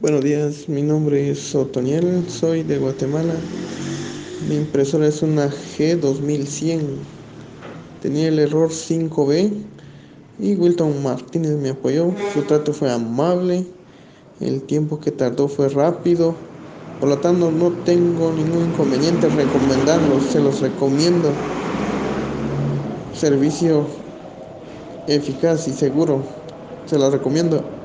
Buenos días, mi nombre es Otoniel, soy de Guatemala. Mi impresora es una G2100. Tenía el error 5B y Wilton Martínez me apoyó. Su trato fue amable, el tiempo que tardó fue rápido. Por lo tanto, no tengo ningún inconveniente recomendarlos, se los recomiendo. Servicio eficaz y seguro, se los recomiendo.